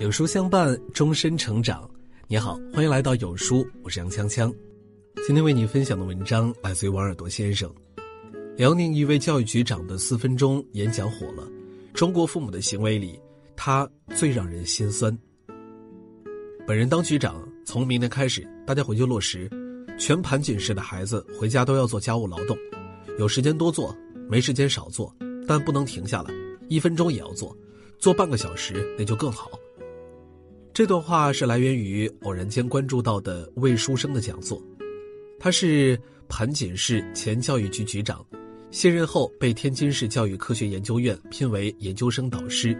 有书相伴，终身成长。你好，欢迎来到有书，我是杨锵锵。今天为你分享的文章来自于王尔多先生。辽宁一位教育局长的四分钟演讲火了。中国父母的行为里，他最让人心酸。本人当局长，从明天开始，大家回去落实，全盘锦式的孩子回家都要做家务劳动，有时间多做，没时间少做，但不能停下来，一分钟也要做，做半个小时那就更好。这段话是来源于偶然间关注到的魏书生的讲座，他是盘锦市前教育局局长，卸任后被天津市教育科学研究院聘为研究生导师，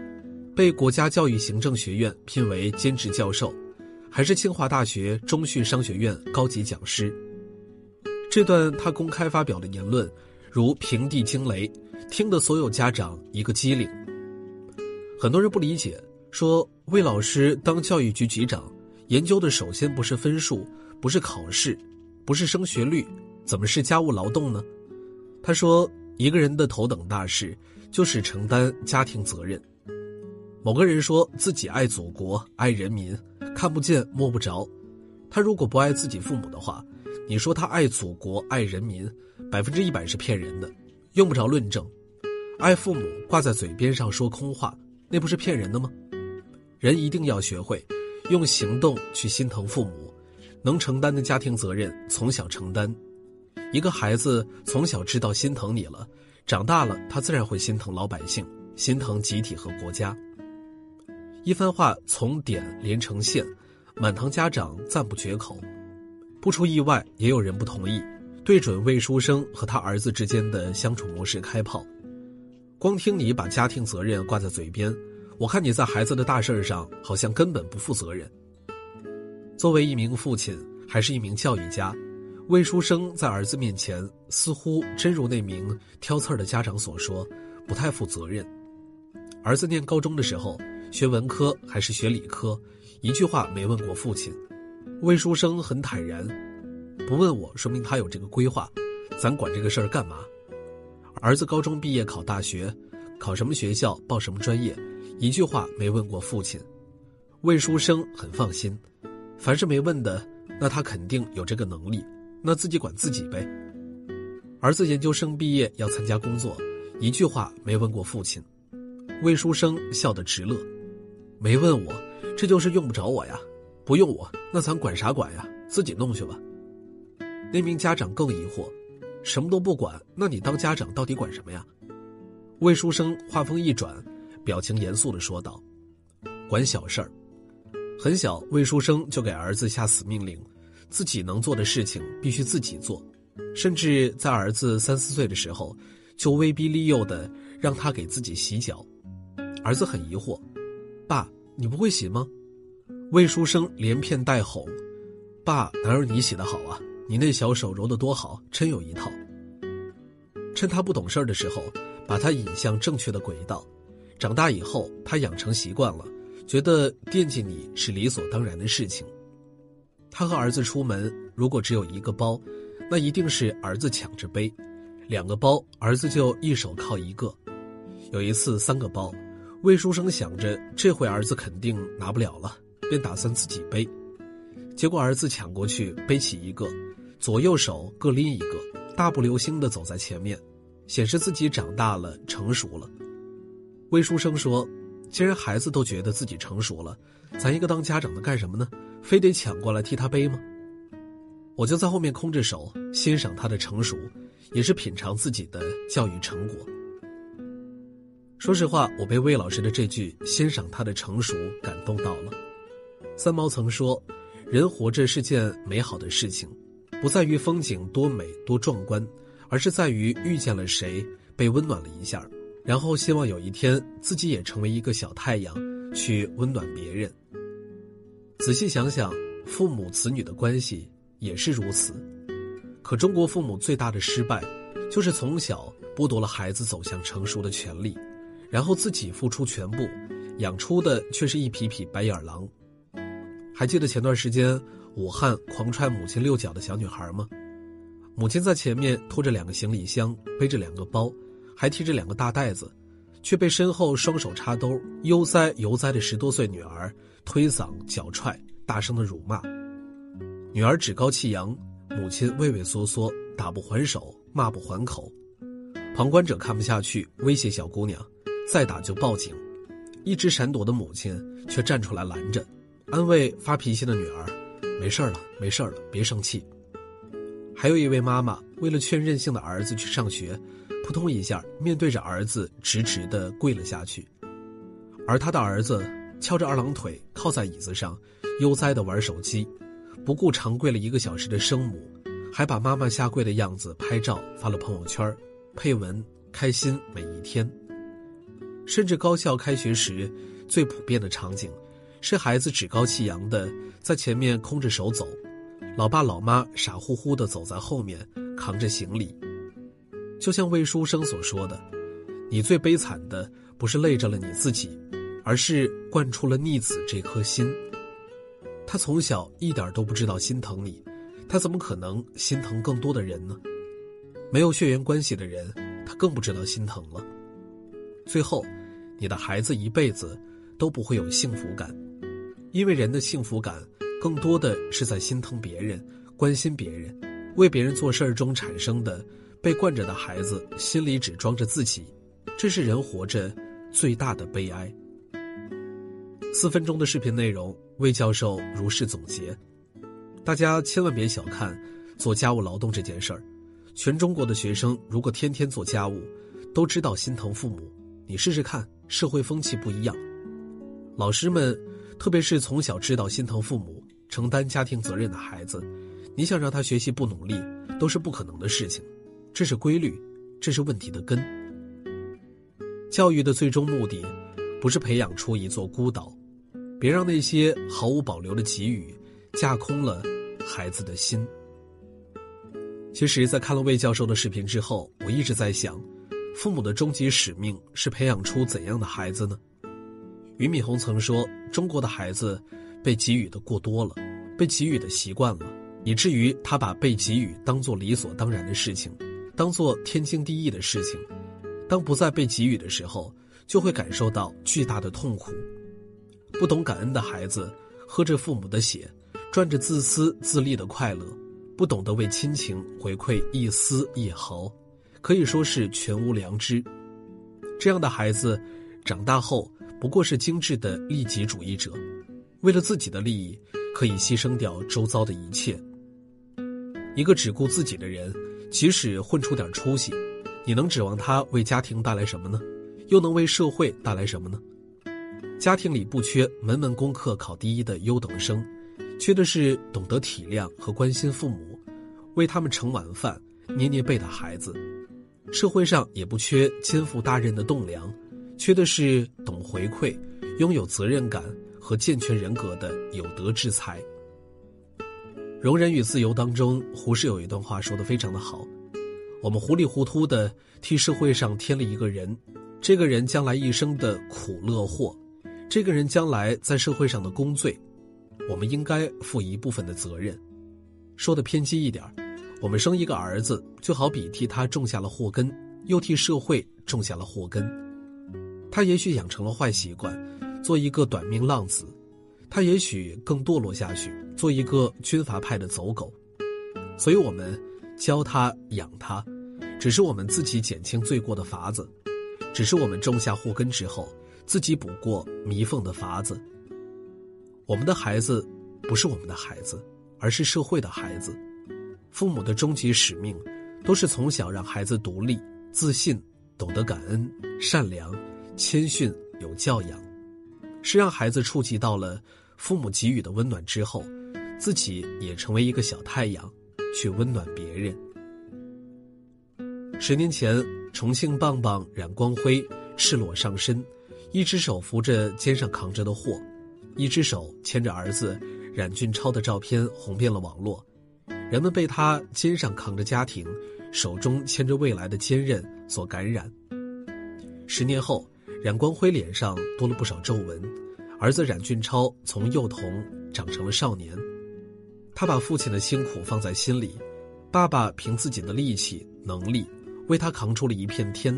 被国家教育行政学院聘为兼职教授，还是清华大学中训商学院高级讲师。这段他公开发表的言论，如平地惊雷，听得所有家长一个机灵。很多人不理解。说魏老师当教育局局长，研究的首先不是分数，不是考试，不是升学率，怎么是家务劳动呢？他说，一个人的头等大事就是承担家庭责任。某个人说自己爱祖国、爱人民，看不见摸不着。他如果不爱自己父母的话，你说他爱祖国、爱人民，百分之一百是骗人的，用不着论证。爱父母挂在嘴边上说空话，那不是骗人的吗？人一定要学会用行动去心疼父母，能承担的家庭责任从小承担。一个孩子从小知道心疼你了，长大了他自然会心疼老百姓，心疼集体和国家。一番话从点连成线，满堂家长赞不绝口。不出意外，也有人不同意，对准魏书生和他儿子之间的相处模式开炮。光听你把家庭责任挂在嘴边。我看你在孩子的大事儿上好像根本不负责任。作为一名父亲，还是一名教育家，魏书生在儿子面前似乎真如那名挑刺儿的家长所说，不太负责任。儿子念高中的时候，学文科还是学理科，一句话没问过父亲。魏书生很坦然，不问我，说明他有这个规划，咱管这个事儿干嘛？儿子高中毕业考大学，考什么学校，报什么专业？一句话没问过父亲，魏书生很放心。凡是没问的，那他肯定有这个能力，那自己管自己呗。儿子研究生毕业要参加工作，一句话没问过父亲，魏书生笑得直乐。没问我，这就是用不着我呀。不用我，那咱管啥管呀？自己弄去吧。那名家长更疑惑，什么都不管，那你当家长到底管什么呀？魏书生话锋一转。表情严肃的说道：“管小事儿。很小，魏书生就给儿子下死命令，自己能做的事情必须自己做，甚至在儿子三四岁的时候，就威逼利诱的让他给自己洗脚。儿子很疑惑：‘爸，你不会洗吗？’魏书生连骗带哄：‘爸，哪有你洗的好啊？你那小手揉得多好，真有一套。’趁他不懂事儿的时候，把他引向正确的轨道。”长大以后，他养成习惯了，觉得惦记你是理所当然的事情。他和儿子出门，如果只有一个包，那一定是儿子抢着背；两个包，儿子就一手靠一个。有一次三个包，魏书生想着这回儿子肯定拿不了了，便打算自己背。结果儿子抢过去背起一个，左右手各拎一个，大步流星地走在前面，显示自己长大了，成熟了。魏书生说：“既然孩子都觉得自己成熟了，咱一个当家长的干什么呢？非得抢过来替他背吗？”我就在后面空着手欣赏他的成熟，也是品尝自己的教育成果。说实话，我被魏老师的这句欣赏他的成熟感动到了。三毛曾说：“人活着是件美好的事情，不在于风景多美多壮观，而是在于遇见了谁，被温暖了一下。”然后希望有一天自己也成为一个小太阳，去温暖别人。仔细想想，父母子女的关系也是如此。可中国父母最大的失败，就是从小剥夺了孩子走向成熟的权利，然后自己付出全部，养出的却是一匹匹白眼狼。还记得前段时间武汉狂踹母亲六脚的小女孩吗？母亲在前面拖着两个行李箱，背着两个包。还提着两个大袋子，却被身后双手插兜、悠哉悠哉的十多岁女儿推搡、脚踹，大声的辱骂。女儿趾高气扬，母亲畏畏缩缩，打不还手，骂不还口。旁观者看不下去，威胁小姑娘：“再打就报警。”一直闪躲的母亲却站出来拦着，安慰发脾气的女儿：“没事了，没事了，别生气。”还有一位妈妈为了劝任性的儿子去上学，扑通一下面对着儿子直直的跪了下去，而他的儿子翘着二郎腿靠在椅子上，悠哉的玩手机，不顾长跪了一个小时的生母，还把妈妈下跪的样子拍照发了朋友圈，配文开心每一天。甚至高校开学时，最普遍的场景，是孩子趾高气扬的在前面空着手走。老爸老妈傻乎乎的走在后面，扛着行李。就像魏书生所说的：“你最悲惨的不是累着了你自己，而是惯出了逆子这颗心。他从小一点都不知道心疼你，他怎么可能心疼更多的人呢？没有血缘关系的人，他更不知道心疼了。最后，你的孩子一辈子都不会有幸福感，因为人的幸福感。”更多的是在心疼别人、关心别人、为别人做事儿中产生的，被惯着的孩子心里只装着自己，这是人活着最大的悲哀。四分钟的视频内容，魏教授如是总结：大家千万别小看做家务劳动这件事儿，全中国的学生如果天天做家务，都知道心疼父母。你试试看，社会风气不一样。老师们，特别是从小知道心疼父母。承担家庭责任的孩子，你想让他学习不努力，都是不可能的事情。这是规律，这是问题的根。教育的最终目的，不是培养出一座孤岛，别让那些毫无保留的给予，架空了孩子的心。其实，在看了魏教授的视频之后，我一直在想，父母的终极使命是培养出怎样的孩子呢？俞敏洪曾说：“中国的孩子。”被给予的过多了，被给予的习惯了，以至于他把被给予当做理所当然的事情，当做天经地义的事情。当不再被给予的时候，就会感受到巨大的痛苦。不懂感恩的孩子，喝着父母的血，赚着自私自利的快乐，不懂得为亲情回馈一丝一毫，可以说是全无良知。这样的孩子，长大后不过是精致的利己主义者。为了自己的利益，可以牺牲掉周遭的一切。一个只顾自己的人，即使混出点出息，你能指望他为家庭带来什么呢？又能为社会带来什么呢？家庭里不缺门门功课考第一的优等生，缺的是懂得体谅和关心父母，为他们盛晚饭、捏捏背的孩子。社会上也不缺肩负大任的栋梁，缺的是懂回馈、拥有责任感。和健全人格的有德之才。容忍与自由当中，胡适有一段话说的非常的好：我们糊里糊涂的替社会上添了一个人，这个人将来一生的苦乐祸，这个人将来在社会上的功罪，我们应该负一部分的责任。说的偏激一点我们生一个儿子，就好比替他种下了祸根，又替社会种下了祸根。他也许养成了坏习惯。做一个短命浪子，他也许更堕落下去，做一个军阀派的走狗。所以我们教他养他，只是我们自己减轻罪过的法子，只是我们种下祸根之后自己补过弥缝的法子。我们的孩子不是我们的孩子，而是社会的孩子。父母的终极使命，都是从小让孩子独立、自信、懂得感恩、善良、谦逊、有教养。是让孩子触及到了父母给予的温暖之后，自己也成为一个小太阳，去温暖别人。十年前，重庆棒棒冉光辉赤裸上身，一只手扶着肩上扛着的货，一只手牵着儿子冉俊超的照片红遍了网络，人们被他肩上扛着家庭，手中牵着未来的坚韧所感染。十年后。冉光辉脸上多了不少皱纹，儿子冉俊超从幼童长成了少年，他把父亲的辛苦放在心里，爸爸凭自己的力气能力为他扛出了一片天，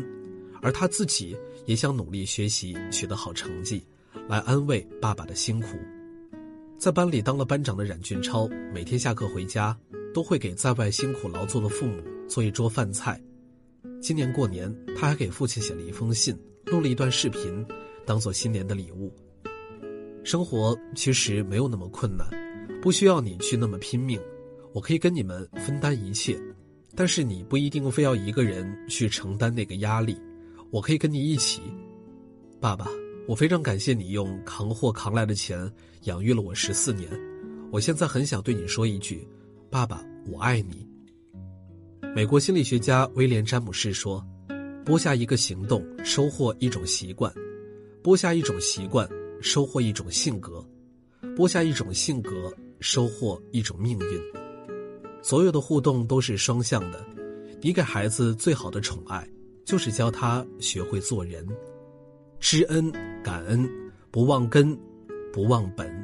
而他自己也想努力学习，取得好成绩，来安慰爸爸的辛苦。在班里当了班长的冉俊超，每天下课回家，都会给在外辛苦劳作的父母做一桌饭菜。今年过年，他还给父亲写了一封信，录了一段视频，当做新年的礼物。生活其实没有那么困难，不需要你去那么拼命，我可以跟你们分担一切，但是你不一定非要一个人去承担那个压力，我可以跟你一起，爸爸。我非常感谢你用扛货扛来的钱养育了我十四年，我现在很想对你说一句：“爸爸，我爱你。”美国心理学家威廉·詹姆士说：“播下一个行动，收获一种习惯；播下一种习惯，收获一种性格；播下一种性格，收获一种命运。所有的互动都是双向的。你给孩子最好的宠爱，就是教他学会做人。”知恩感恩，不忘根，不忘本。